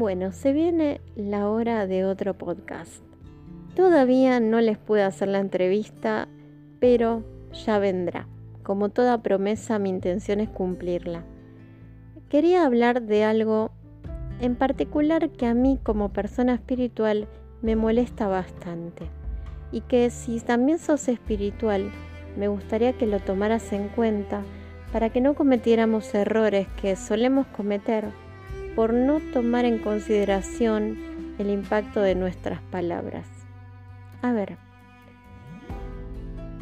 Bueno, se viene la hora de otro podcast. Todavía no les puedo hacer la entrevista, pero ya vendrá. Como toda promesa, mi intención es cumplirla. Quería hablar de algo en particular que a mí como persona espiritual me molesta bastante y que si también sos espiritual, me gustaría que lo tomaras en cuenta para que no cometiéramos errores que solemos cometer por no tomar en consideración el impacto de nuestras palabras. A ver,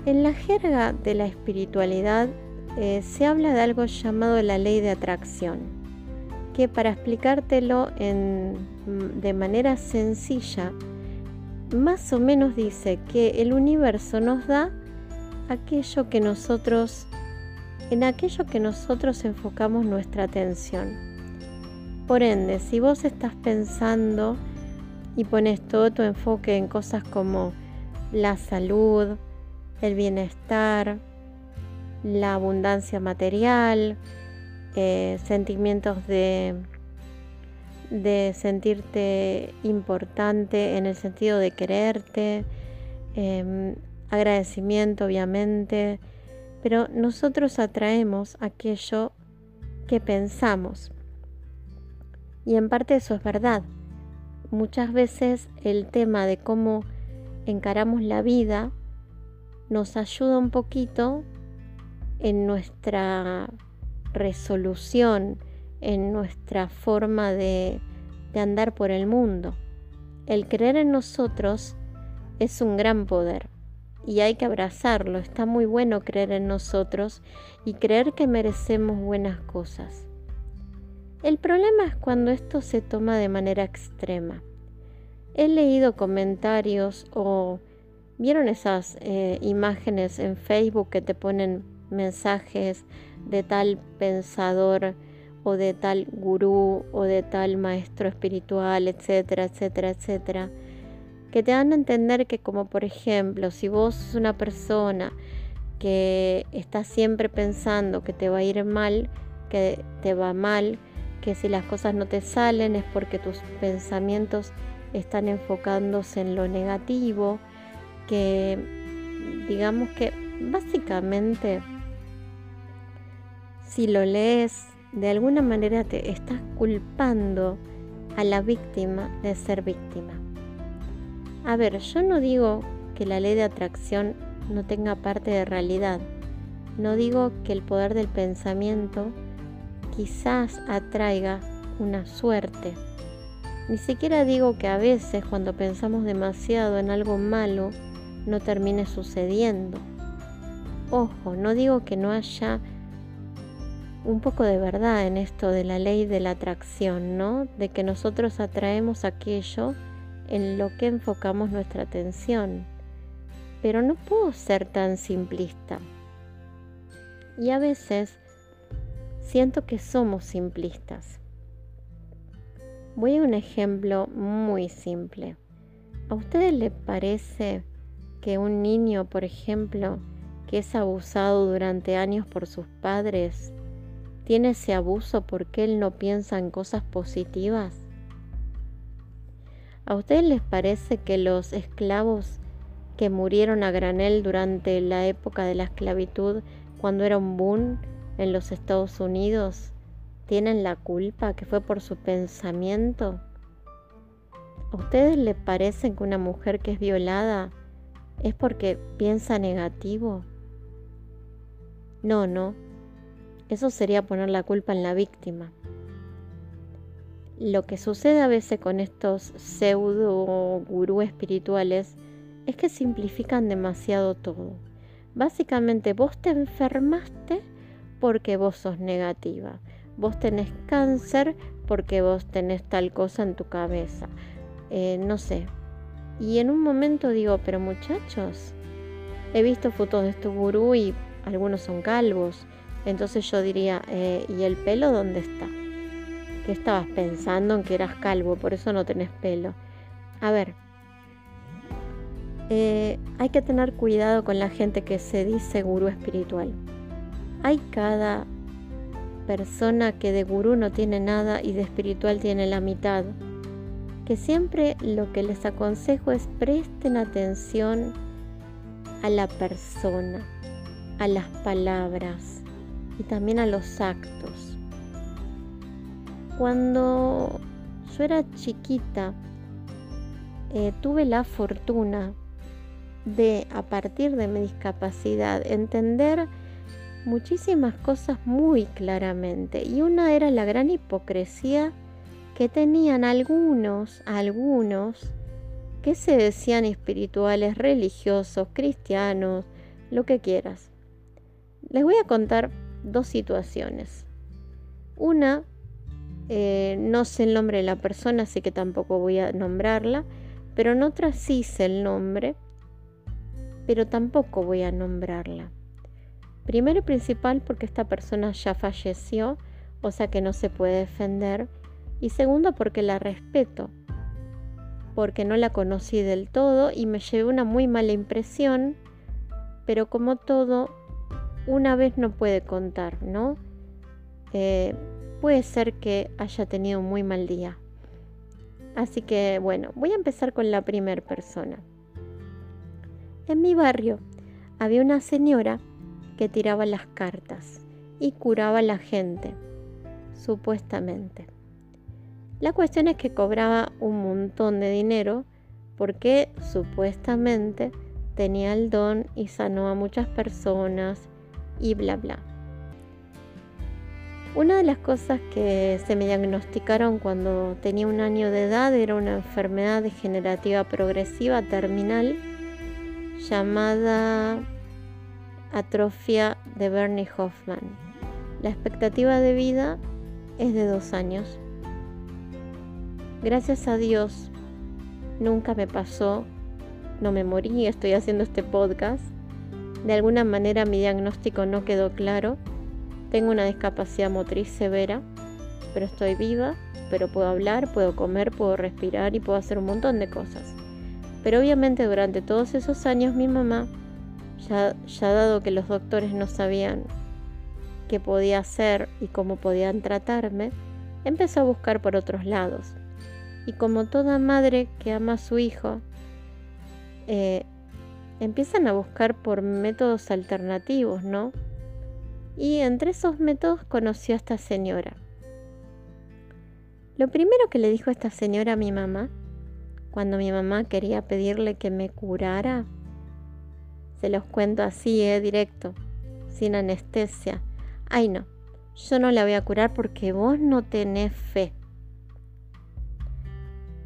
en la jerga de la espiritualidad eh, se habla de algo llamado la ley de atracción, que para explicártelo de manera sencilla, más o menos dice que el universo nos da aquello que nosotros, en aquello que nosotros enfocamos nuestra atención. Por ende, si vos estás pensando y pones todo tu enfoque en cosas como la salud, el bienestar, la abundancia material, eh, sentimientos de, de sentirte importante en el sentido de quererte, em, agradecimiento obviamente, pero nosotros atraemos aquello que pensamos. Y en parte eso es verdad. Muchas veces el tema de cómo encaramos la vida nos ayuda un poquito en nuestra resolución, en nuestra forma de, andar por el mundo. El creer en nosotros es un gran poder y hay que abrazarlo. Está muy bueno creer en nosotros y creer que merecemos buenas cosas. El problema es cuando esto se toma de manera extrema. He leído comentarios o vieron esas eh, imágenes en Facebook que te ponen mensajes de tal pensador o de tal gurú o de tal maestro espiritual, etcétera, etcétera, etcétera, que te dan a entender que como por ejemplo, si vos sos una persona que está siempre pensando que te va a ir mal, que te va mal, que si las cosas no te salen es porque tus pensamientos están enfocándose en lo negativo, que digamos que básicamente si lo lees de alguna manera te estás culpando a la víctima de ser víctima. A ver, yo no digo que la ley de atracción no tenga parte de realidad. No digo que el poder del pensamiento quizás atraiga una suerte. Ni siquiera digo que a veces cuando pensamos demasiado en algo malo no termine sucediendo. Ojo, no digo que no haya un poco de verdad en esto de la ley de la atracción, ¿no? De que nosotros atraemos aquello en lo que enfocamos nuestra atención. Pero no puedo ser tan simplista. Y a veces siento que somos simplistas. Voy a un ejemplo muy simple. ¿A ustedes les parece que un niño, por ejemplo, que es abusado durante años por sus padres, tiene ese abuso porque él no piensa en cosas positivas? ¿A ustedes les parece que los esclavos que murieron a granel durante la época de la esclavitud, cuando era un boom, en los Estados Unidos tienen la culpa que fue por su pensamiento? ¿A ustedes les parece que una mujer que es violada es porque piensa negativo? No, no. Eso sería poner la culpa en la víctima. Lo que sucede a veces con estos pseudo gurú espirituales es que simplifican demasiado todo. Básicamente vos te enfermaste porque vos sos negativa. Vos tenés cáncer porque vos tenés tal cosa en tu cabeza. Eh, no sé. Y en un momento digo, pero muchachos, he visto fotos de este gurú y algunos son calvos. Entonces yo diría, eh, ¿y el pelo dónde está? ¿Qué estabas pensando en que eras calvo? Por eso no tenés pelo. A ver, eh, hay que tener cuidado con la gente que se dice gurú espiritual. Hay cada persona que de gurú no tiene nada y de espiritual tiene la mitad. que siempre lo que les aconsejo es presten atención a la persona, a las palabras y también a los actos. Cuando yo era chiquita, eh, tuve la fortuna de, a partir de mi discapacidad, entender muchísimas cosas muy claramente. Y una era la gran hipocresía que tenían algunos, algunos, que se decían espirituales, religiosos, cristianos, lo que quieras. Les voy a contar dos situaciones. Una, eh, no sé el nombre de la persona, así que tampoco voy a nombrarla, pero en otra sí sé el nombre, pero tampoco voy a nombrarla. Primero y principal porque esta persona ya falleció, o sea que no se puede defender. Y segundo porque la respeto, porque no la conocí del todo y me llevé una muy mala impresión, pero como todo, una vez no puede contar, ¿no? Eh, puede ser que haya tenido un muy mal día. Así que bueno, voy a empezar con la primera persona. En mi barrio había una señora que tiraba las cartas y curaba a la gente, supuestamente. La cuestión es que cobraba un montón de dinero porque supuestamente tenía el don y sanó a muchas personas y bla bla. Una de las cosas que se me diagnosticaron cuando tenía un año de edad era una enfermedad degenerativa progresiva terminal llamada atrofia de Bernie Hoffman. La expectativa de vida es de dos años. Gracias a Dios, nunca me pasó, no me morí, estoy haciendo este podcast. De alguna manera mi diagnóstico no quedó claro. Tengo una discapacidad motriz severa, pero estoy viva, pero puedo hablar, puedo comer, puedo respirar y puedo hacer un montón de cosas. Pero obviamente durante todos esos años mi mamá ya, dado que los doctores no sabían qué podía hacer y cómo podían tratarme, empezó a buscar por otros lados. Y como toda madre que ama a su hijo, eh, empiezan a buscar por métodos alternativos, ¿no? Y entre esos métodos conoció a esta señora. Lo primero que le dijo esta señora a mi mamá, cuando mi mamá quería pedirle que me curara, se los cuento así, eh, directo, sin anestesia. Ay, no, yo no la voy a curar porque vos no tenés fe.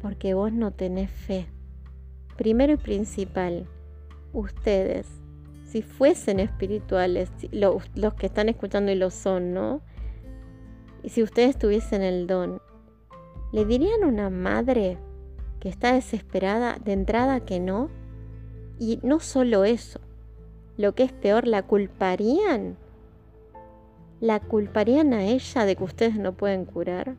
Porque vos no tenés fe. Primero y principal, ustedes, si fuesen espirituales, los, los que están escuchando y lo son, ¿no? Y si ustedes tuviesen el don, ¿le dirían a una madre que está desesperada de entrada que no? Y no solo eso, lo que es peor, la culparían. ¿La culparían a ella de que ustedes no pueden curar?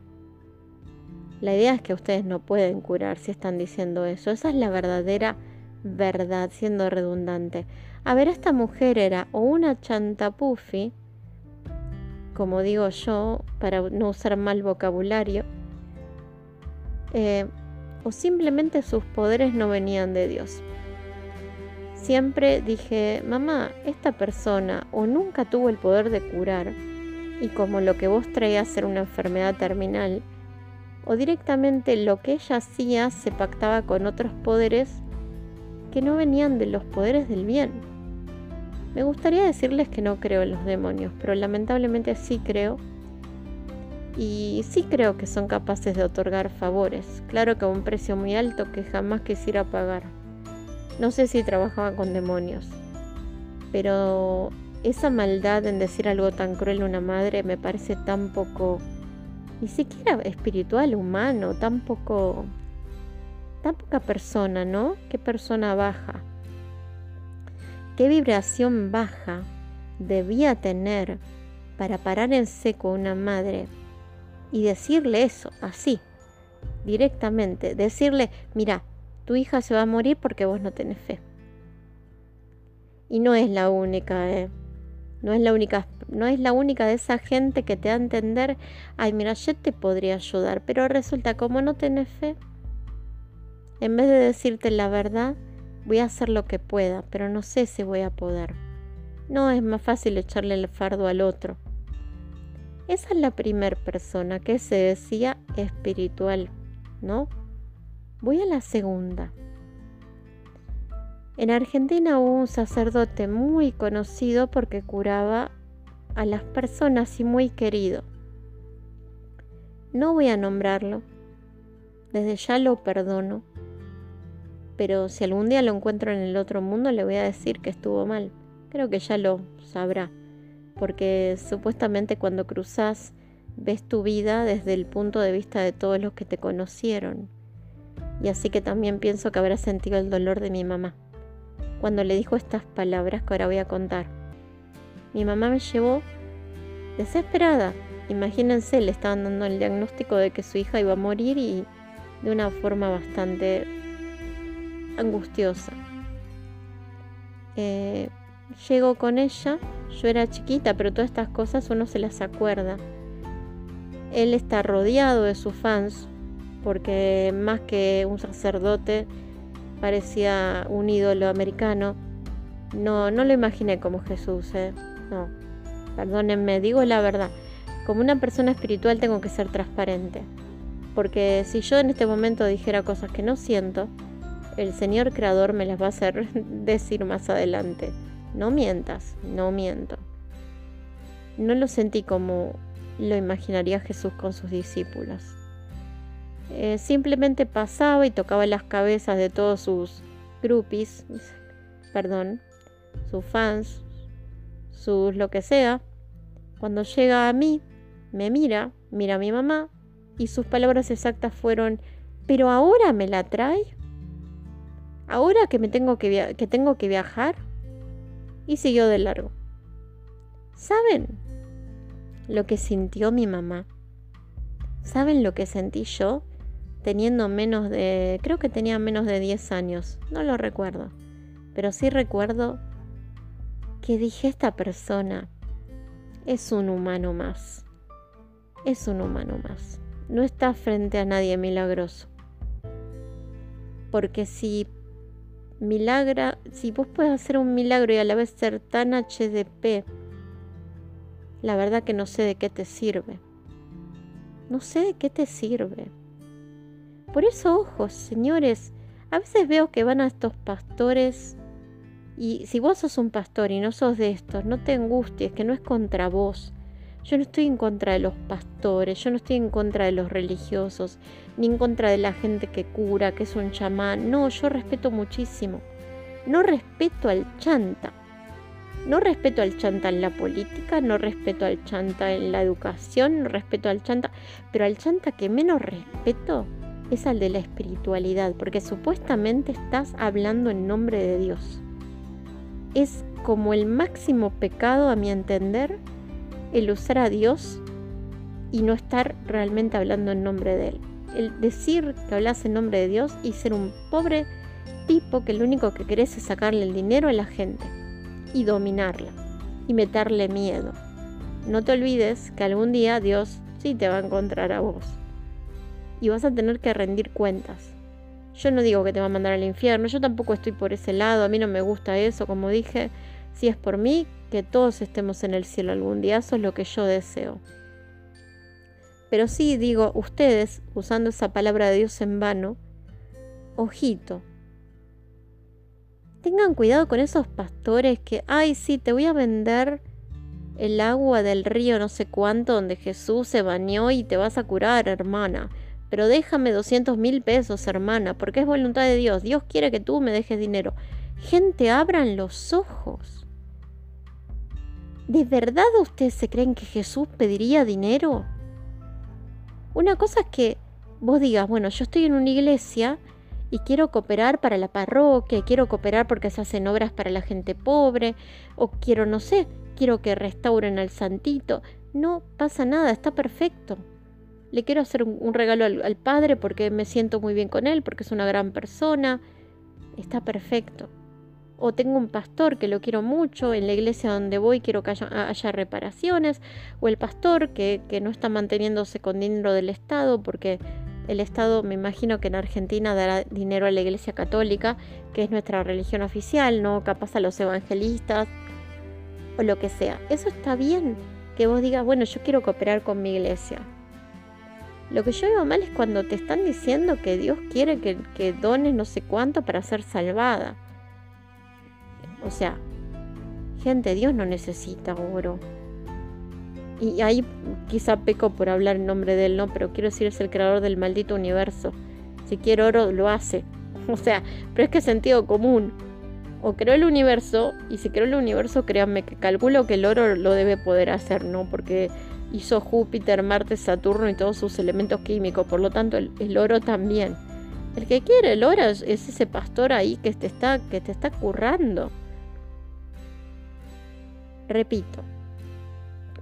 La idea es que ustedes no pueden curar si están diciendo eso. Esa es la verdadera verdad, siendo redundante. A ver, esta mujer era o una chantapufi, como digo yo, para no usar mal vocabulario, eh, o simplemente sus poderes no venían de Dios. Siempre dije, mamá, esta persona o nunca tuvo el poder de curar, y como lo que vos traías era una enfermedad terminal, o directamente lo que ella hacía se pactaba con otros poderes que no venían de los poderes del bien. Me gustaría decirles que no creo en los demonios, pero lamentablemente sí creo. Y sí creo que son capaces de otorgar favores, claro que a un precio muy alto que jamás quisiera pagar. No sé si trabajaba con demonios, pero esa maldad en decir algo tan cruel a una madre me parece tan poco, ni siquiera espiritual, humano, tan poco, tan poca persona, ¿no? ¿Qué persona baja? ¿Qué vibración baja debía tener para parar en seco a una madre y decirle eso, así, directamente, decirle, mira, tu hija se va a morir porque vos no tenés fe. Y no es la única, ¿eh? No es la única, no es la única de esa gente que te da a entender, ay, mira, yo te podría ayudar, pero resulta como no tenés fe, En vez de decirte la verdad, voy a hacer lo que pueda, pero no sé si voy a poder. No es más fácil echarle el fardo al otro. Esa es la primera persona que se decía espiritual, ¿no? Voy a la segunda. En Argentina hubo un sacerdote muy conocido porque curaba a las personas y muy querido. No voy a nombrarlo, desde ya lo perdono, pero si algún día lo encuentro en el otro mundo le voy a decir que estuvo mal. Creo que ya lo sabrá, porque supuestamente cuando cruzas ves tu vida desde el punto de vista de todos los que te conocieron. Y así que también pienso que habrá sentido el dolor de mi mamá cuando le dijo estas palabras que ahora voy a contar. Mi mamá me llevó desesperada. Imagínense, le estaban dando el diagnóstico de que su hija iba a morir y de una forma bastante angustiosa. Eh, llego con ella, yo era chiquita, pero todas estas cosas uno se las acuerda. Él está rodeado de sus fans, porque más que un sacerdote, parecía un ídolo americano. No, no lo imaginé como Jesús, ¿eh? No, perdónenme, digo la verdad. Como una persona espiritual tengo que ser transparente. Porque si yo en este momento dijera cosas que no siento, el Señor Creador me las va a hacer decir más adelante. No mientas, no miento. No lo sentí como lo imaginaría Jesús con sus discípulos. Eh, simplemente pasaba y tocaba las cabezas de todos sus groupies, perdón, sus fans, sus lo que sea. Cuando llega a mí, me mira, mira a mi mamá y sus palabras exactas fueron, pero ahora me la trae, ahora que me tengo que, que tengo que viajar y siguió de largo. ¿Saben lo que sintió mi mamá? ¿Saben lo que sentí yo? Teniendo menos de, creo que tenía menos de 10 años, no lo recuerdo, pero sí recuerdo que dije esta persona es un humano más, es un humano más, no está frente a nadie milagroso, porque si milagra, si vos puedes hacer un milagro y a la vez ser tan HDP, la verdad que no sé de qué te sirve. No sé de qué te sirve. Por eso, ojos, señores, a veces veo que van a estos pastores y si vos sos un pastor y no sos de estos, no te angusties, que no es contra vos. Yo no estoy en contra de los pastores, yo no estoy en contra de los religiosos, ni en contra de la gente que cura, que es un chamán. No, yo respeto muchísimo. No respeto al chanta. No respeto al chanta en la política, no respeto al chanta en la educación, no respeto al chanta, pero al chanta que menos respeto es al de la espiritualidad, porque supuestamente estás hablando en nombre de Dios. Es como el máximo pecado, a mi entender, el usar a Dios y no estar realmente hablando en nombre de Él. El decir que hablas en nombre de Dios y ser un pobre tipo que lo único que querés es sacarle el dinero a la gente y dominarla y meterle miedo. No te olvides que algún día Dios sí te va a encontrar a vos y vas a tener que rendir cuentas. Yo no digo que te va a mandar al infierno, yo tampoco estoy por ese lado, a mí no me gusta eso, como dije, si es por mí, que todos estemos en el cielo algún día, eso es lo que yo deseo. Pero sí digo, ustedes, usando esa palabra de Dios en vano, ojito, tengan cuidado con esos pastores que, ay, sí, te voy a vender el agua del río no sé cuánto donde Jesús se bañó y te vas a curar, hermana pero déjame 200 mil pesos, hermana, porque es voluntad de Dios. Dios quiere que tú me dejes dinero. Gente, abran los ojos. ¿De verdad ustedes se creen que Jesús pediría dinero? Una cosa es que vos digas, bueno, yo estoy en una iglesia y quiero cooperar para la parroquia, quiero cooperar porque se hacen obras para la gente pobre, o quiero, no sé, quiero que restauren al santito. No pasa nada, está perfecto le quiero hacer un, regalo al, padre porque me siento muy bien con él, porque es una gran persona, está perfecto. O tengo un pastor que lo quiero mucho, en la iglesia donde voy quiero que haya, reparaciones, o el pastor que, que, no está manteniéndose con dinero del Estado porque el Estado, me imagino que en Argentina dará dinero a la Iglesia Católica, que es nuestra religión oficial, no capaz a los evangelistas o lo que sea. Eso está bien, que vos digas, bueno, yo quiero cooperar con mi iglesia. Lo que yo veo mal es cuando te están diciendo que Dios quiere que, que dones no sé cuánto para ser salvada. O sea, gente, Dios no necesita oro. Y ahí quizá peco por hablar en nombre de él, ¿no? Pero quiero decir, es el creador del maldito universo. Si quiere oro, lo hace. O sea, pero es que es sentido común. O creó el universo, y si creó el universo, créanme que calculo que el oro lo debe poder hacer, ¿no? Porque hizo Júpiter, Marte, Saturno y todos sus elementos químicos. Por lo tanto, el, oro también. El que quiere el oro es, es ese pastor ahí que te está, que te está currando. Repito,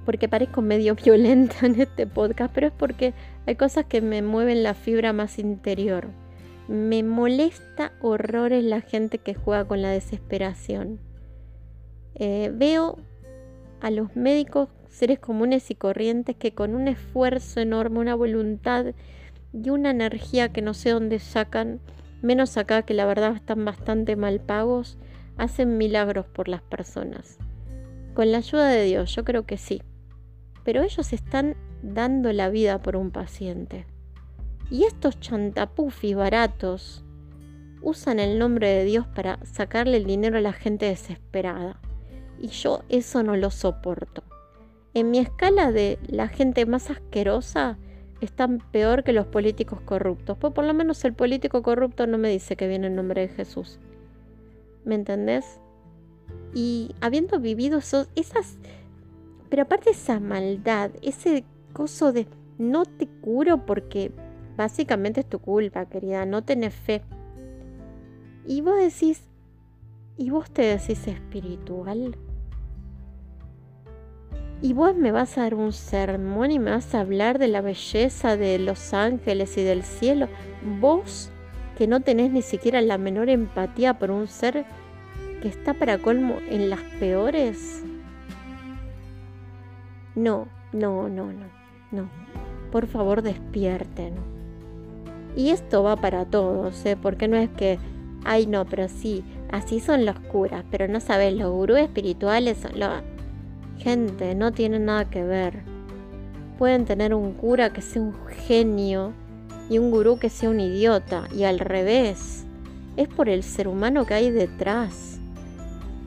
porque parezco medio violenta en este podcast, pero es porque hay cosas que me mueven la fibra más interior. Me molesta horrores la gente que juega con la desesperación. Eh, veo a los médicos seres comunes y corrientes que con un esfuerzo enorme, una voluntad y una energía que no sé dónde sacan, menos acá que la verdad están bastante mal pagos, hacen milagros por las personas. Con la ayuda de Dios, yo creo que sí pero ellos están dando la vida por un paciente. Y estos chantapufis baratos usan el nombre de Dios para sacarle el dinero a la gente desesperada. Y yo eso no lo soporto. En mi escala de la gente más asquerosa están peor que los políticos corruptos. Pues por lo menos el político corrupto no me dice que viene en nombre de Jesús. ¿Me entendés? Y habiendo vivido esos, esas pero aparte esa maldad, ese coso de no te curo porque básicamente es tu culpa, querida, no tenés fe. Y vos decís, y vos te decís espiritual. Y vos me vas a dar un sermón y me vas a hablar de la belleza de los ángeles y del cielo. Vos que no tenés ni siquiera la menor empatía por un ser que está para colmo en las peores no, no, no, no, no. Por favor despierten. Y esto va para todos, ¿eh? Porque no es que, ay no, pero sí, así son los curas, pero no sabes, los gurús espirituales son los... Gente, no tienen nada que ver. Pueden tener un cura que sea un genio y un gurú que sea un idiota, y al revés. Es por el ser humano que hay detrás.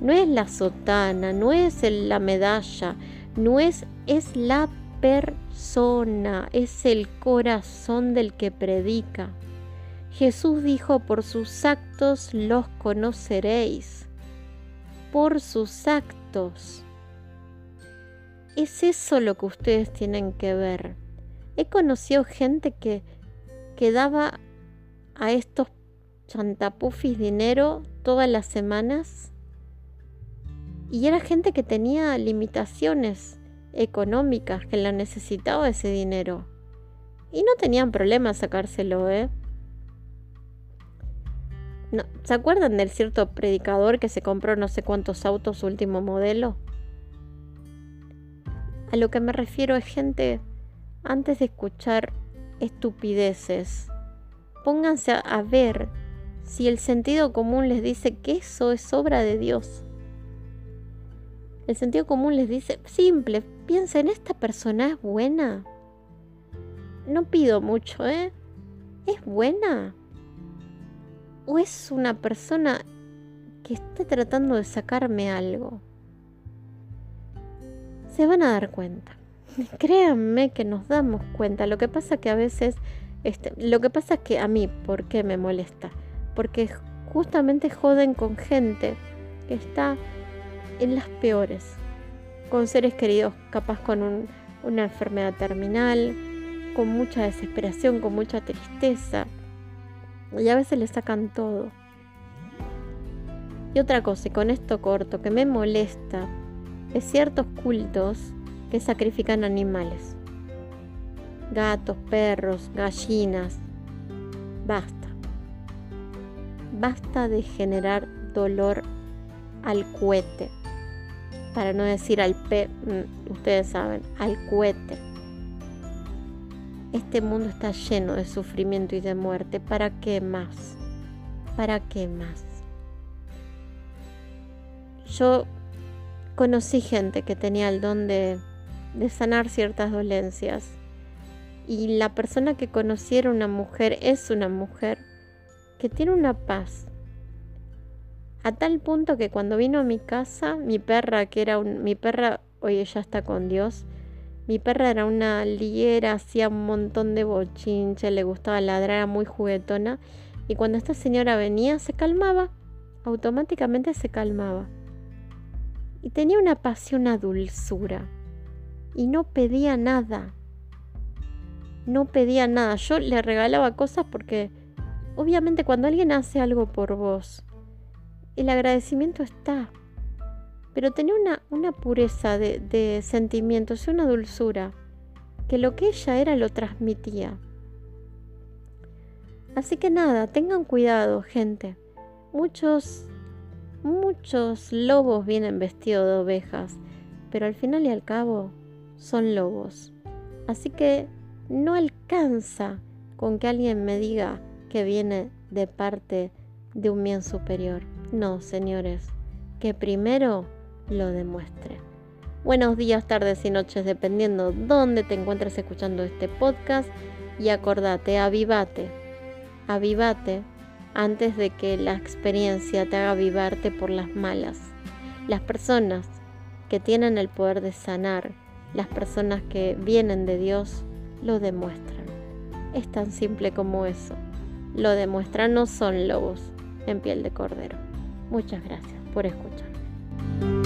No es la sotana, no es la medalla, no es, es la persona, es el corazón del que predica. Jesús dijo, por sus actos los conoceréis. Por sus actos. Es eso lo que ustedes tienen que ver. He conocido gente que, que daba a estos chantapufis dinero todas las semanas y era gente que tenía limitaciones económicas, que la necesitaba ese dinero. Y no tenían problema sacárselo, ¿eh? No, ¿Se acuerdan del cierto predicador que se compró no sé cuántos autos último modelo? A lo que me refiero es gente, antes de escuchar estupideces, pónganse a ver si el sentido común les dice que eso es obra de Dios. El sentido común les dice, simple, piensen, ¿esta persona es buena? No pido mucho, ¿eh? ¿Es buena? ¿O es una persona que está tratando de sacarme algo? Se van a dar cuenta. Créanme que nos damos cuenta. Lo que pasa que a veces, este, lo que pasa es que a mí, ¿por qué me molesta? Porque justamente joden con gente que está en las peores, con seres queridos capaz con una enfermedad terminal, con mucha desesperación, con mucha tristeza, y a veces le sacan todo. Y otra cosa, y con esto corto, que me molesta, es ciertos cultos que sacrifican animales. Gatos, perros, gallinas. Basta. Basta de generar dolor al cohete para no decir al pe, mm, ustedes saben, al cohete. Este mundo está lleno de sufrimiento y de muerte. ¿Para qué más? ¿Para qué más? Yo conocí gente que tenía el don de, sanar ciertas dolencias. Y la persona que conocí era una mujer, es una mujer que tiene una paz. A tal punto que cuando vino a mi casa, mi perra, que era un, mi perra, hoy ella está con Dios, mi perra era una liera, hacía un montón de bochinche, le gustaba ladrar, era muy juguetona. Y cuando esta señora venía, se calmaba, automáticamente se calmaba. Y tenía una pasión, una dulzura. Y no pedía nada. No pedía nada. Yo le regalaba cosas porque, obviamente, cuando alguien hace algo por vos, el agradecimiento está pero tenía una, pureza de, de sentimientos y una dulzura, que lo que ella era lo transmitía. Así que nada, tengan cuidado, gente. Muchos, muchos lobos vienen vestidos de ovejas, pero al final y al cabo son lobos. Así que no alcanza con que alguien me diga que viene de parte de un bien superior. No, señores, que primero lo demuestre. Buenos días, tardes y noches, dependiendo dónde te encuentres escuchando este podcast. Y acordate, avivate, avivate antes de que la experiencia te haga avivarte por las malas. Las personas que tienen el poder de sanar, las personas que vienen de Dios, lo demuestran. Es tan simple como eso. Lo demuestran, no son lobos en piel de cordero. Muchas gracias por escuchar.